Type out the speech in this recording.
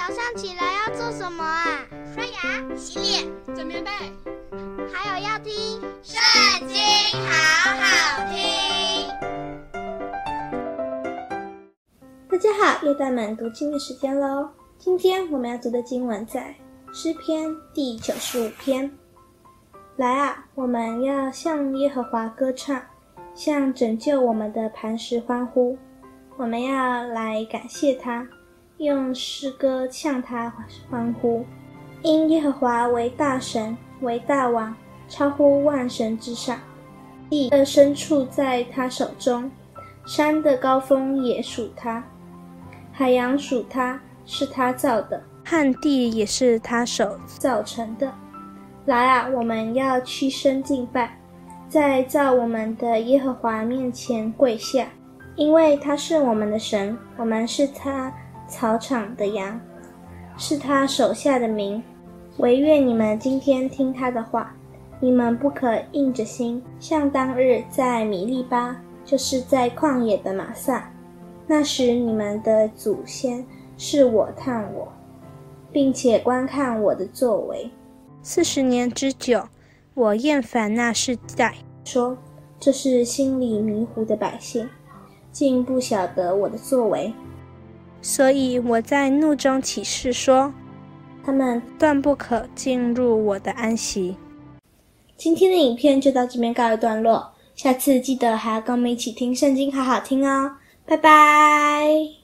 早上起来要做什么啊？刷牙、洗脸、整棉被，还有要听《圣经》，好好听。大家好，又到们读经的时间喽。今天我们要读的经文在诗篇第九十五篇。来啊，我们要向耶和华歌唱，向拯救我们的磐石欢呼。我们要来感谢他。用诗歌向他欢呼，因耶和华为大神，为大王，超乎万神之上。地的深处在他手中，山的高峰也属他，海洋属他，是他造的，旱地也是他手造成的。来啊，我们要屈身敬拜，在造我们的耶和华面前跪下，因为他是我们的神，我们是他。草场的羊，是他手下的民。惟愿你们今天听他的话，你们不可硬着心，像当日在米利巴，就是在旷野的马萨。那时你们的祖先是我探我，并且观看我的作为。四十年之久，我厌烦那世代，说这是心里迷糊的百姓，竟不晓得我的作为。所以我在怒中起誓说，他们断不可进入我的安息。今天的影片就到这边告一段落，下次记得还要跟我们一起听圣经，好好听哦，拜拜。